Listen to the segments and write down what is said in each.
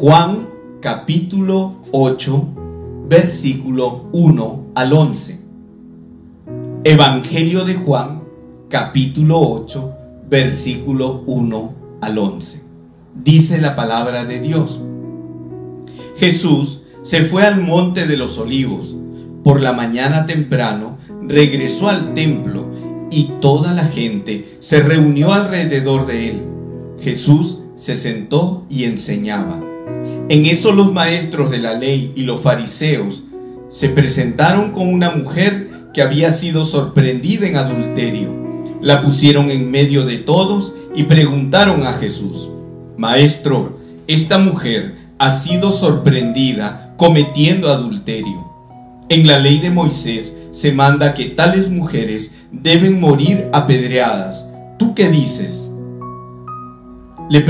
Juan capítulo 8, versículo 1 al 11. Evangelio de Juan capítulo 8, versículo 1 al 11. Dice la palabra de Dios. Jesús se fue al monte de los olivos. Por la mañana temprano regresó al templo y toda la gente se reunió alrededor de él. Jesús se sentó y enseñaba. En eso los maestros de la ley y los fariseos se presentaron con una mujer que había sido sorprendida en adulterio. La pusieron en medio de todos y preguntaron a Jesús, Maestro, esta mujer ha sido sorprendida cometiendo adulterio. En la ley de Moisés se manda que tales mujeres deben morir apedreadas. ¿Tú qué dices? Le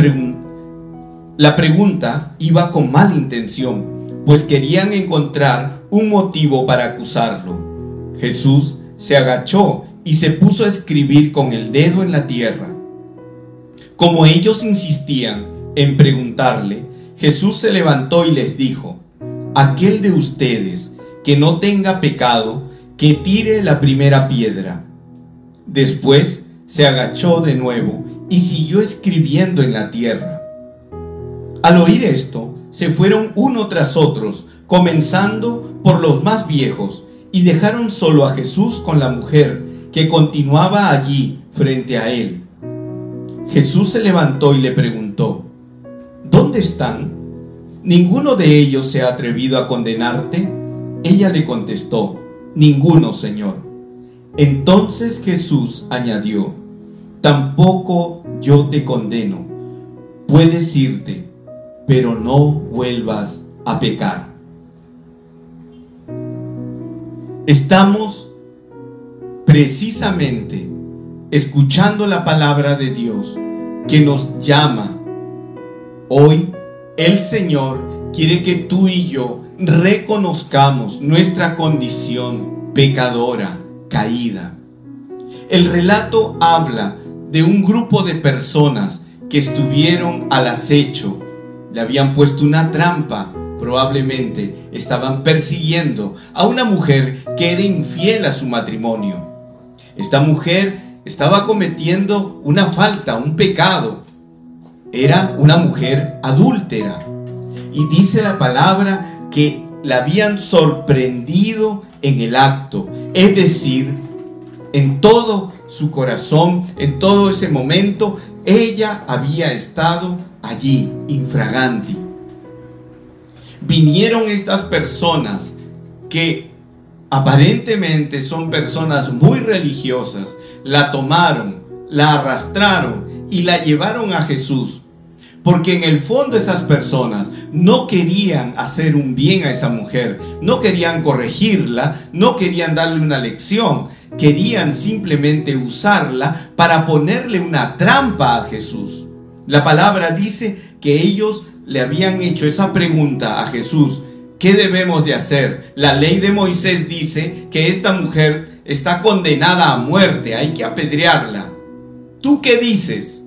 la pregunta iba con mala intención, pues querían encontrar un motivo para acusarlo. Jesús se agachó y se puso a escribir con el dedo en la tierra. Como ellos insistían en preguntarle, Jesús se levantó y les dijo, aquel de ustedes que no tenga pecado, que tire la primera piedra. Después se agachó de nuevo y siguió escribiendo en la tierra. Al oír esto, se fueron uno tras otros, comenzando por los más viejos, y dejaron solo a Jesús con la mujer, que continuaba allí frente a él. Jesús se levantó y le preguntó, ¿Dónde están? ¿Ninguno de ellos se ha atrevido a condenarte? Ella le contestó, Ninguno, Señor. Entonces Jesús añadió, Tampoco yo te condeno. Puedes irte, pero no vuelvas a pecar. Estamos precisamente escuchando la palabra de Dios que nos llama. Hoy el Señor quiere que tú y yo reconozcamos nuestra condición pecadora, caída. El relato habla de un grupo de personas que estuvieron al acecho, le habían puesto una trampa, probablemente estaban persiguiendo a una mujer que era infiel a su matrimonio. Esta mujer estaba cometiendo una falta, un pecado. Era una mujer adúltera. Y dice la palabra que la habían sorprendido en el acto, es decir, en todo su corazón, en todo ese momento, ella había estado allí, infraganti. Vinieron estas personas que aparentemente son personas muy religiosas, la tomaron, la arrastraron y la llevaron a Jesús. Porque en el fondo esas personas no querían hacer un bien a esa mujer, no querían corregirla, no querían darle una lección, querían simplemente usarla para ponerle una trampa a Jesús. La palabra dice que ellos le habían hecho esa pregunta a Jesús, ¿qué debemos de hacer? La ley de Moisés dice que esta mujer está condenada a muerte, hay que apedrearla. ¿Tú qué dices?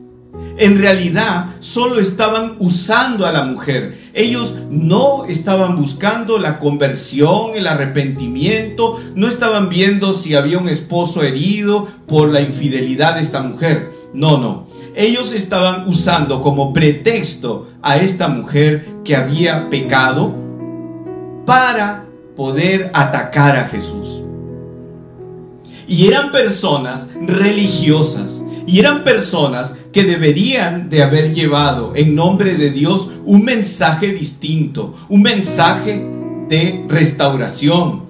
En realidad solo estaban usando a la mujer. Ellos no estaban buscando la conversión, el arrepentimiento, no estaban viendo si había un esposo herido por la infidelidad de esta mujer. No, no. Ellos estaban usando como pretexto a esta mujer que había pecado para poder atacar a Jesús. Y eran personas religiosas. Y eran personas que deberían de haber llevado en nombre de Dios un mensaje distinto, un mensaje de restauración.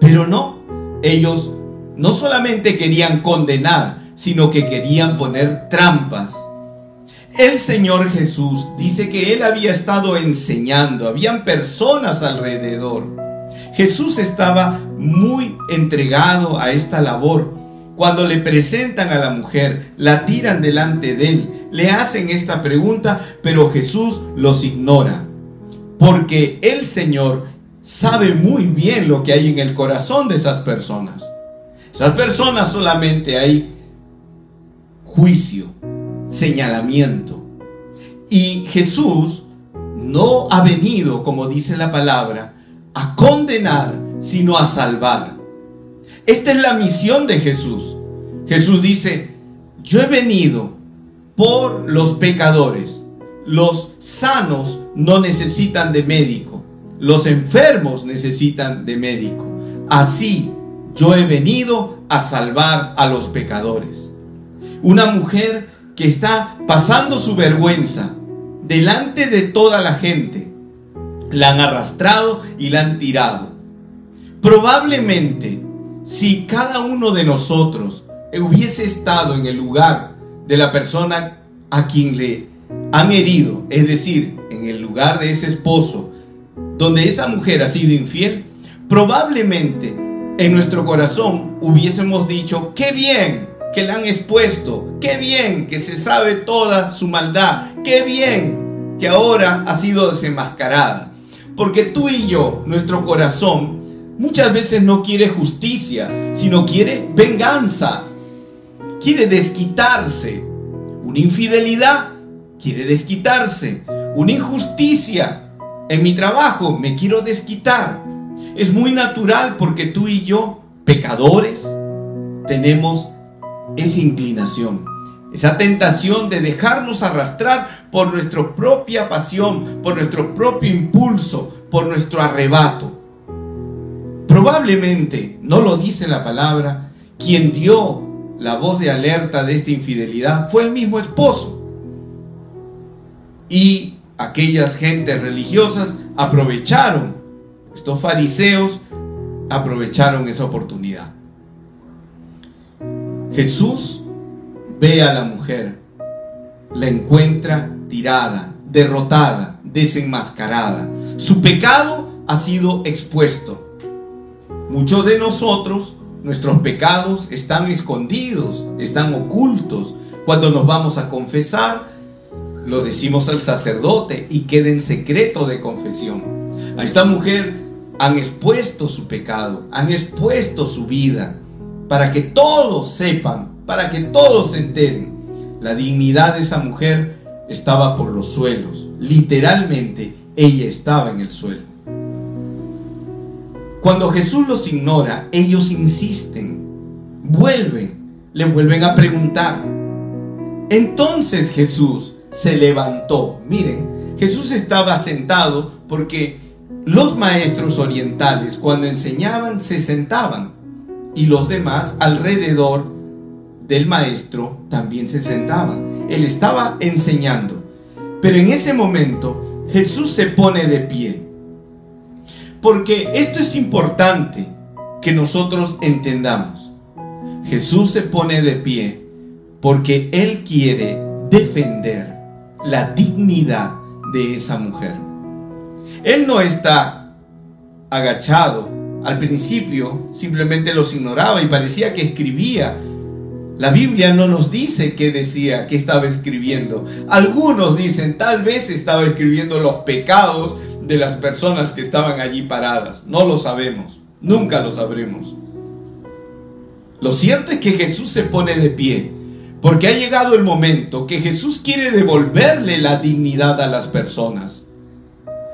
Pero no, ellos no solamente querían condenar, sino que querían poner trampas. El Señor Jesús dice que Él había estado enseñando, habían personas alrededor. Jesús estaba muy entregado a esta labor cuando le presentan a la mujer, la tiran delante de él, le hacen esta pregunta, pero Jesús los ignora. Porque el Señor sabe muy bien lo que hay en el corazón de esas personas. Esas personas solamente hay juicio, señalamiento. Y Jesús no ha venido, como dice la palabra, a condenar, sino a salvar. Esta es la misión de Jesús. Jesús dice, yo he venido por los pecadores. Los sanos no necesitan de médico. Los enfermos necesitan de médico. Así yo he venido a salvar a los pecadores. Una mujer que está pasando su vergüenza delante de toda la gente. La han arrastrado y la han tirado. Probablemente, si cada uno de nosotros hubiese estado en el lugar de la persona a quien le han herido, es decir, en el lugar de ese esposo, donde esa mujer ha sido infiel, probablemente en nuestro corazón hubiésemos dicho, qué bien que la han expuesto, qué bien que se sabe toda su maldad, qué bien que ahora ha sido desenmascarada. Porque tú y yo, nuestro corazón, muchas veces no quiere justicia, sino quiere venganza, quiere desquitarse. Una infidelidad quiere desquitarse. Una injusticia en mi trabajo me quiero desquitar. Es muy natural porque tú y yo, pecadores, tenemos esa inclinación, esa tentación de dejarnos arrastrar por nuestra propia pasión, por nuestro propio impulso, por nuestro arrebato. Probablemente, no lo dice la palabra, quien dio la voz de alerta de esta infidelidad fue el mismo esposo. Y aquellas gentes religiosas aprovecharon, estos fariseos aprovecharon esa oportunidad. Jesús ve a la mujer, la encuentra tirada, derrotada, desenmascarada. Su pecado ha sido expuesto. Muchos de nosotros, nuestros pecados están escondidos, están ocultos. Cuando nos vamos a confesar, lo decimos al sacerdote y queda en secreto de confesión. A esta mujer han expuesto su pecado, han expuesto su vida para que todos sepan, para que todos se enteren. La dignidad de esa mujer estaba por los suelos. Literalmente, ella estaba en el suelo. Cuando Jesús los ignora, ellos insisten, vuelven, le vuelven a preguntar. Entonces Jesús se levantó. Miren, Jesús estaba sentado porque los maestros orientales cuando enseñaban se sentaban y los demás alrededor del maestro también se sentaban. Él estaba enseñando. Pero en ese momento Jesús se pone de pie. Porque esto es importante que nosotros entendamos. Jesús se pone de pie porque Él quiere defender la dignidad de esa mujer. Él no está agachado al principio simplemente los ignoraba y parecía que escribía. La Biblia no nos dice qué decía, qué estaba escribiendo. Algunos dicen, tal vez estaba escribiendo los pecados de las personas que estaban allí paradas. No lo sabemos, nunca lo sabremos. Lo cierto es que Jesús se pone de pie, porque ha llegado el momento que Jesús quiere devolverle la dignidad a las personas.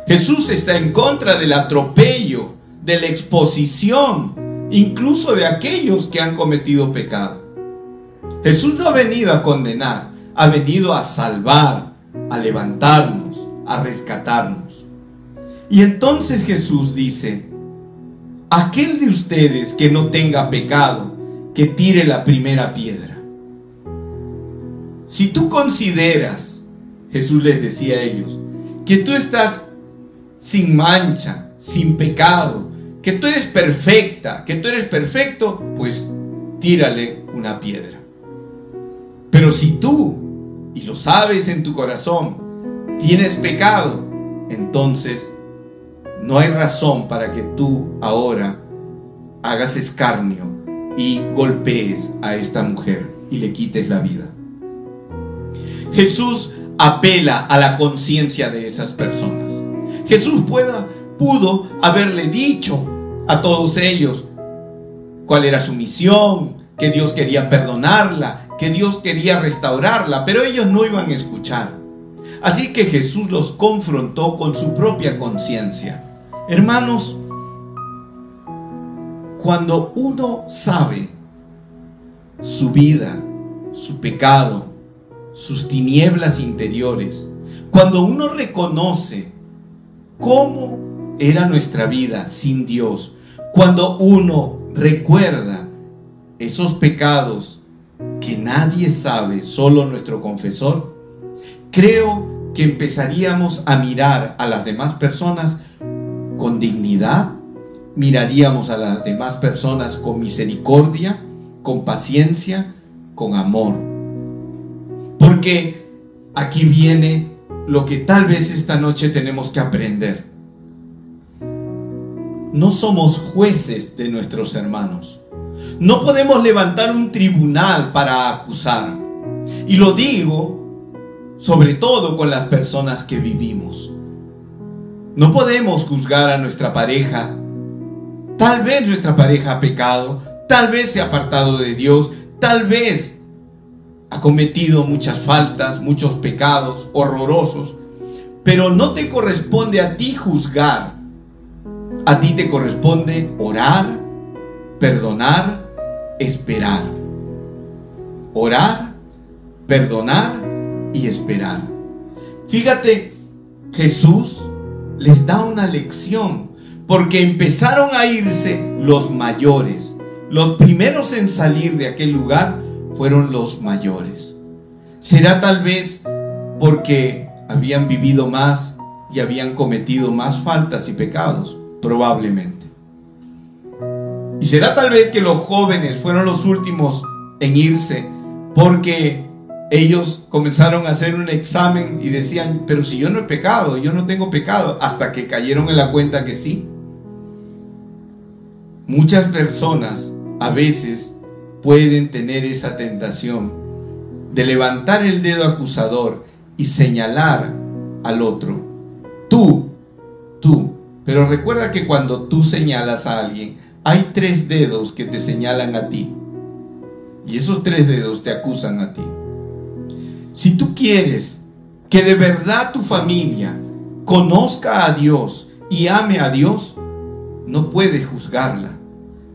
Jesús está en contra del atropello, de la exposición, incluso de aquellos que han cometido pecado. Jesús no ha venido a condenar, ha venido a salvar, a levantarnos, a rescatarnos. Y entonces Jesús dice, aquel de ustedes que no tenga pecado, que tire la primera piedra. Si tú consideras, Jesús les decía a ellos, que tú estás sin mancha, sin pecado, que tú eres perfecta, que tú eres perfecto, pues tírale una piedra. Pero si tú, y lo sabes en tu corazón, tienes pecado, entonces no hay razón para que tú ahora hagas escarnio y golpees a esta mujer y le quites la vida. Jesús apela a la conciencia de esas personas. Jesús pudo haberle dicho a todos ellos cuál era su misión, que Dios quería perdonarla, que Dios quería restaurarla, pero ellos no iban a escuchar. Así que Jesús los confrontó con su propia conciencia. Hermanos, cuando uno sabe su vida, su pecado, sus tinieblas interiores, cuando uno reconoce cómo era nuestra vida sin Dios, cuando uno recuerda esos pecados que nadie sabe, solo nuestro confesor, creo que empezaríamos a mirar a las demás personas con dignidad, miraríamos a las demás personas con misericordia, con paciencia, con amor. Porque aquí viene lo que tal vez esta noche tenemos que aprender. No somos jueces de nuestros hermanos. No podemos levantar un tribunal para acusar. Y lo digo sobre todo con las personas que vivimos. No podemos juzgar a nuestra pareja. Tal vez nuestra pareja ha pecado, tal vez se ha apartado de Dios, tal vez ha cometido muchas faltas, muchos pecados horrorosos, pero no te corresponde a ti juzgar. A ti te corresponde orar, perdonar, esperar. Orar, perdonar y esperar. Fíjate, Jesús les da una lección porque empezaron a irse los mayores. Los primeros en salir de aquel lugar fueron los mayores. Será tal vez porque habían vivido más y habían cometido más faltas y pecados, probablemente. Y será tal vez que los jóvenes fueron los últimos en irse porque ellos comenzaron a hacer un examen y decían, pero si yo no he pecado, yo no tengo pecado, hasta que cayeron en la cuenta que sí. Muchas personas a veces pueden tener esa tentación de levantar el dedo acusador y señalar al otro. Tú, tú. Pero recuerda que cuando tú señalas a alguien, hay tres dedos que te señalan a ti. Y esos tres dedos te acusan a ti. Si tú quieres que de verdad tu familia conozca a Dios y ame a Dios, no puedes juzgarla.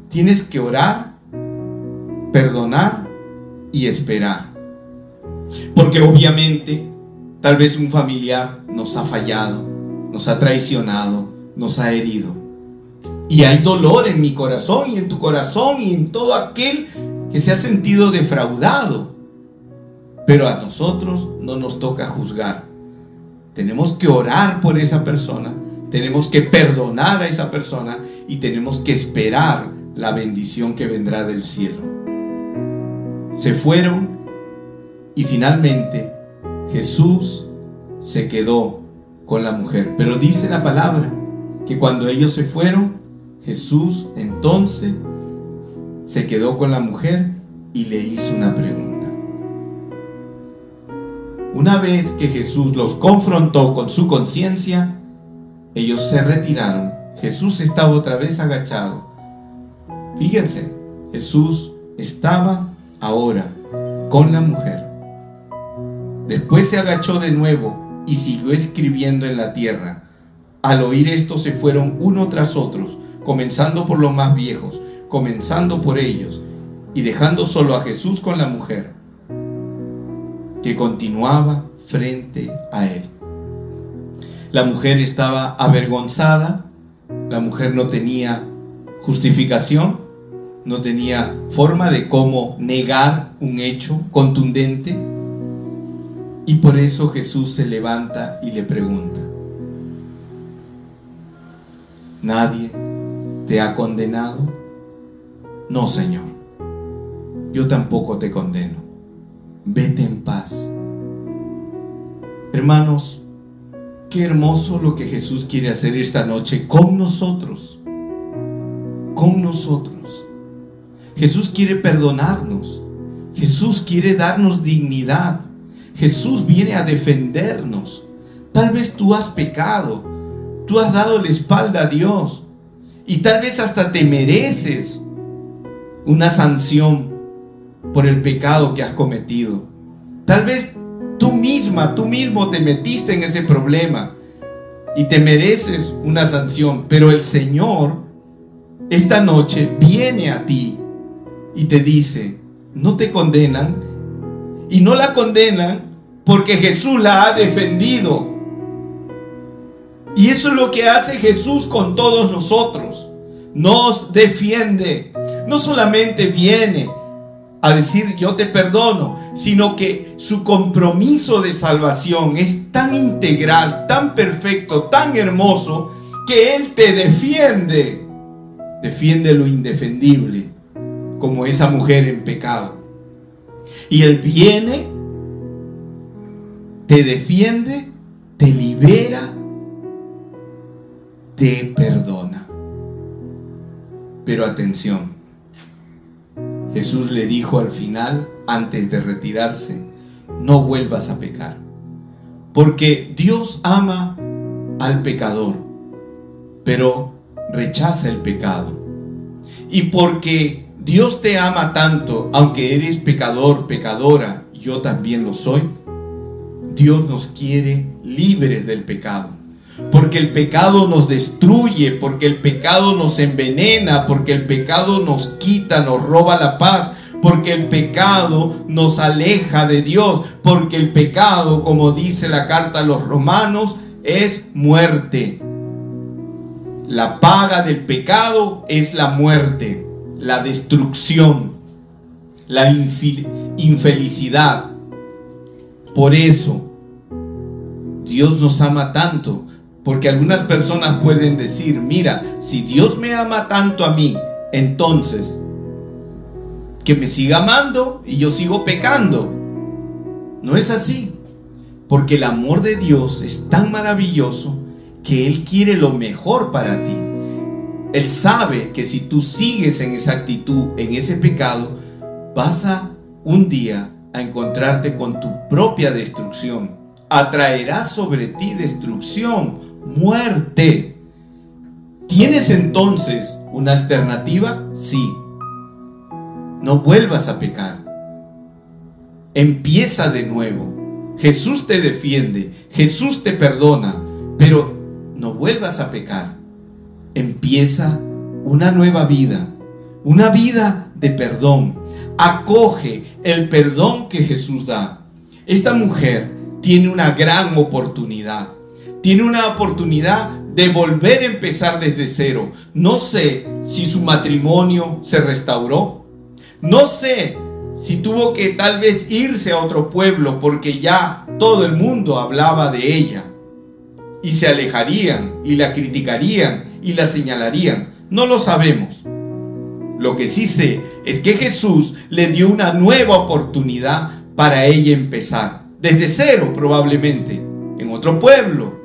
Tienes que orar, perdonar y esperar. Porque obviamente tal vez un familiar nos ha fallado, nos ha traicionado, nos ha herido. Y hay dolor en mi corazón y en tu corazón y en todo aquel que se ha sentido defraudado. Pero a nosotros no nos toca juzgar. Tenemos que orar por esa persona, tenemos que perdonar a esa persona y tenemos que esperar la bendición que vendrá del cielo. Se fueron y finalmente Jesús se quedó con la mujer. Pero dice la palabra que cuando ellos se fueron, Jesús entonces se quedó con la mujer y le hizo una pregunta. Una vez que Jesús los confrontó con su conciencia, ellos se retiraron. Jesús estaba otra vez agachado. Fíjense, Jesús estaba ahora con la mujer. Después se agachó de nuevo y siguió escribiendo en la tierra. Al oír esto se fueron uno tras otro, comenzando por los más viejos, comenzando por ellos, y dejando solo a Jesús con la mujer que continuaba frente a él. La mujer estaba avergonzada, la mujer no tenía justificación, no tenía forma de cómo negar un hecho contundente. Y por eso Jesús se levanta y le pregunta, ¿nadie te ha condenado? No, Señor, yo tampoco te condeno vete en paz. Hermanos, qué hermoso lo que Jesús quiere hacer esta noche con nosotros. Con nosotros. Jesús quiere perdonarnos. Jesús quiere darnos dignidad. Jesús viene a defendernos. Tal vez tú has pecado. Tú has dado la espalda a Dios. Y tal vez hasta te mereces una sanción por el pecado que has cometido. Tal vez Tú misma, tú mismo te metiste en ese problema y te mereces una sanción, pero el Señor esta noche viene a ti y te dice, no te condenan y no la condenan porque Jesús la ha defendido. Y eso es lo que hace Jesús con todos nosotros. Nos defiende. No solamente viene a decir yo te perdono, sino que su compromiso de salvación es tan integral, tan perfecto, tan hermoso, que Él te defiende. Defiende lo indefendible, como esa mujer en pecado. Y Él viene, te defiende, te libera, te perdona. Pero atención, Jesús le dijo al final, antes de retirarse, no vuelvas a pecar. Porque Dios ama al pecador, pero rechaza el pecado. Y porque Dios te ama tanto, aunque eres pecador, pecadora, yo también lo soy, Dios nos quiere libres del pecado. Porque el pecado nos destruye, porque el pecado nos envenena, porque el pecado nos quita, nos roba la paz, porque el pecado nos aleja de Dios, porque el pecado, como dice la carta a los romanos, es muerte. La paga del pecado es la muerte, la destrucción, la infelicidad. Por eso, Dios nos ama tanto porque algunas personas pueden decir, mira, si Dios me ama tanto a mí, entonces que me siga amando y yo sigo pecando. No es así, porque el amor de Dios es tan maravilloso que Él quiere lo mejor para ti. Él sabe que si tú sigues en esa actitud, en ese pecado, vas a un día a encontrarte con tu propia destrucción. Atraerá sobre ti destrucción, muerte. ¿Tienes entonces una alternativa? Sí. No vuelvas a pecar. Empieza de nuevo. Jesús te defiende, Jesús te perdona, pero no vuelvas a pecar. Empieza una nueva vida, una vida de perdón. Acoge el perdón que Jesús da. Esta mujer tiene una gran oportunidad tiene una oportunidad de volver a empezar desde cero. No sé si su matrimonio se restauró. No sé si tuvo que tal vez irse a otro pueblo porque ya todo el mundo hablaba de ella. Y se alejarían y la criticarían y la señalarían. No lo sabemos. Lo que sí sé es que Jesús le dio una nueva oportunidad para ella empezar. Desde cero probablemente. En otro pueblo,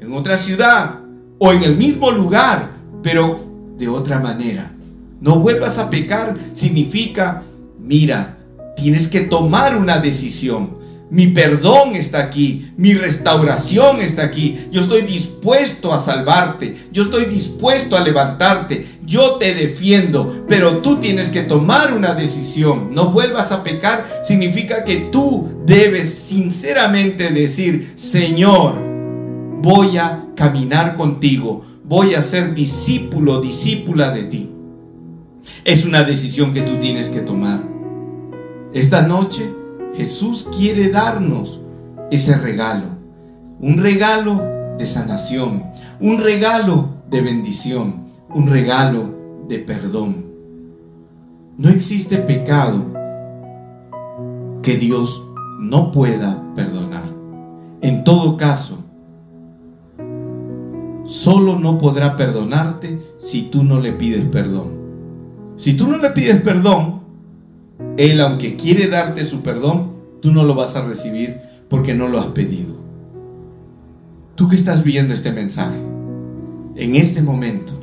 en otra ciudad o en el mismo lugar, pero de otra manera. No vuelvas a pecar significa, mira, tienes que tomar una decisión. Mi perdón está aquí, mi restauración está aquí. Yo estoy dispuesto a salvarte, yo estoy dispuesto a levantarte, yo te defiendo, pero tú tienes que tomar una decisión. No vuelvas a pecar significa que tú debes sinceramente decir, Señor, voy a caminar contigo, voy a ser discípulo, discípula de ti. Es una decisión que tú tienes que tomar. Esta noche Jesús quiere darnos ese regalo, un regalo de sanación, un regalo de bendición, un regalo de perdón. No existe pecado que Dios no pueda perdonar. En todo caso, solo no podrá perdonarte si tú no le pides perdón. Si tú no le pides perdón, Él, aunque quiere darte su perdón, tú no lo vas a recibir porque no lo has pedido. Tú que estás viendo este mensaje, en este momento,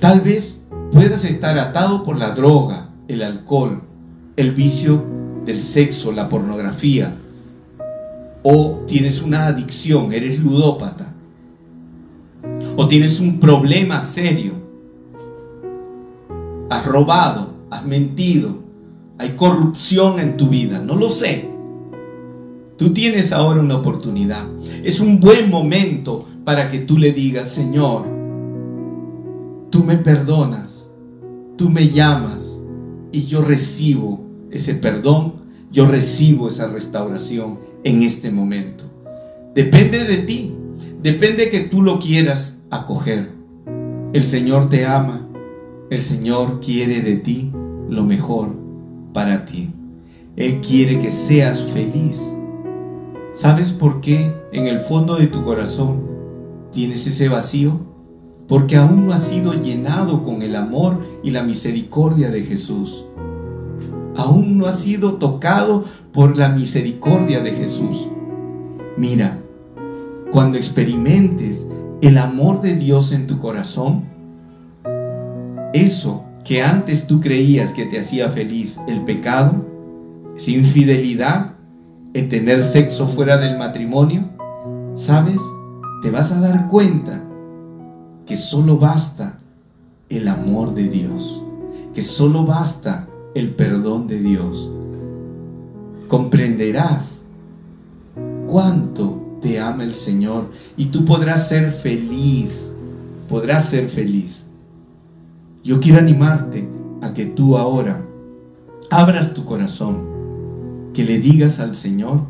tal vez puedas estar atado por la droga, el alcohol, el vicio del sexo, la pornografía, o tienes una adicción, eres ludópata o tienes un problema serio. Has robado, has mentido, hay corrupción en tu vida, no lo sé. Tú tienes ahora una oportunidad. Es un buen momento para que tú le digas, Señor, tú me perdonas, tú me llamas y yo recibo ese perdón, yo recibo esa restauración en este momento. Depende de ti, depende que tú lo quieras acoger. El Señor te ama, el Señor quiere de ti lo mejor para ti. Él quiere que seas feliz. ¿Sabes por qué en el fondo de tu corazón tienes ese vacío? Porque aún no has sido llenado con el amor y la misericordia de Jesús. Aún no has sido tocado por la misericordia de Jesús. Mira, cuando experimentes el amor de Dios en tu corazón, eso que antes tú creías que te hacía feliz, el pecado, esa infidelidad, el tener sexo fuera del matrimonio, ¿sabes? Te vas a dar cuenta que solo basta el amor de Dios, que solo basta el perdón de Dios. Comprenderás cuánto te ama el Señor y tú podrás ser feliz, podrás ser feliz. Yo quiero animarte a que tú ahora abras tu corazón, que le digas al Señor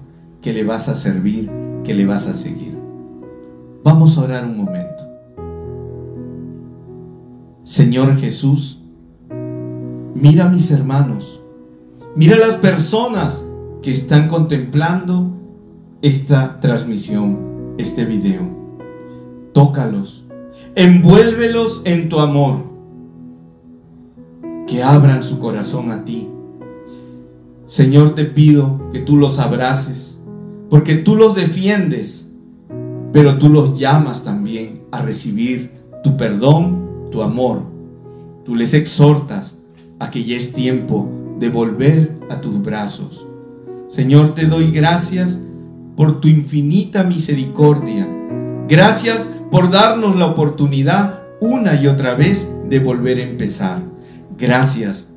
que le vas a servir, que le vas a seguir. Vamos a orar un momento. Señor Jesús, mira a mis hermanos, mira a las personas que están contemplando esta transmisión, este video. Tócalos, envuélvelos en tu amor que abran su corazón a ti. Señor, te pido que tú los abraces, porque tú los defiendes, pero tú los llamas también a recibir tu perdón, tu amor. Tú les exhortas a que ya es tiempo de volver a tus brazos. Señor, te doy gracias por tu infinita misericordia. Gracias por darnos la oportunidad una y otra vez de volver a empezar. Gracias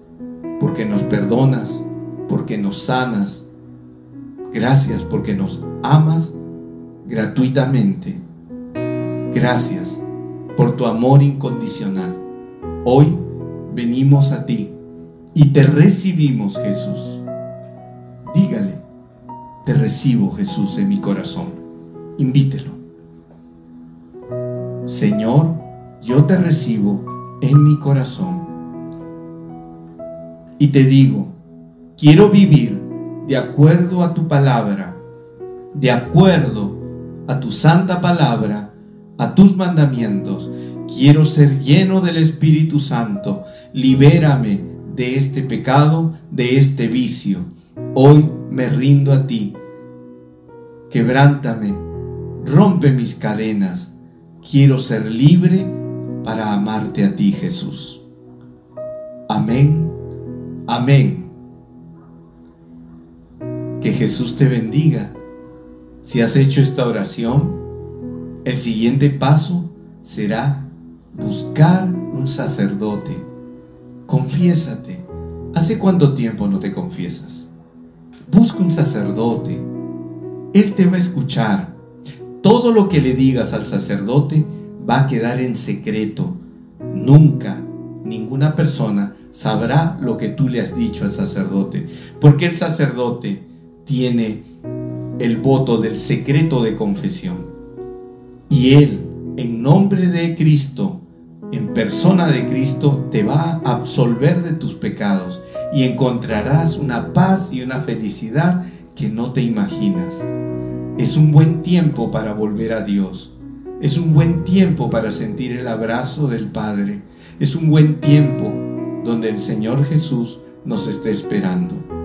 porque nos perdonas, porque nos sanas. Gracias porque nos amas gratuitamente. Gracias por tu amor incondicional. Hoy venimos a ti y te recibimos, Jesús. Dígale, te recibo, Jesús, en mi corazón. Invítelo. Señor, yo te recibo en mi corazón y te digo, quiero vivir de acuerdo a tu palabra, de acuerdo a tu santa palabra, a tus mandamientos. Quiero ser lleno del Espíritu Santo. Libérame de este pecado, de este vicio. Hoy me rindo a ti. Quebrántame, rompe mis cadenas. Quiero ser libre para amarte a ti, Jesús. Amén Amén. Que Jesús te bendiga. Si has hecho esta oración, el siguiente paso será buscar un sacerdote. Confiésate. ¿Hace cuánto tiempo no te confiesas? Busca un sacerdote. Él te va a escuchar. Todo lo que le digas al sacerdote va a quedar en secreto. Nunca ninguna persona sabrá lo que tú le has dicho al sacerdote, porque el sacerdote tiene el voto del secreto de confesión. Y él, en nombre de Cristo, en persona de Cristo, te va a absolver de tus pecados y encontrarás una paz y una felicidad que no te imaginas. Es un buen tiempo para volver a Dios. Es un buen tiempo para sentir el abrazo del Padre. Es un buen tiempo donde el Señor Jesús nos está esperando.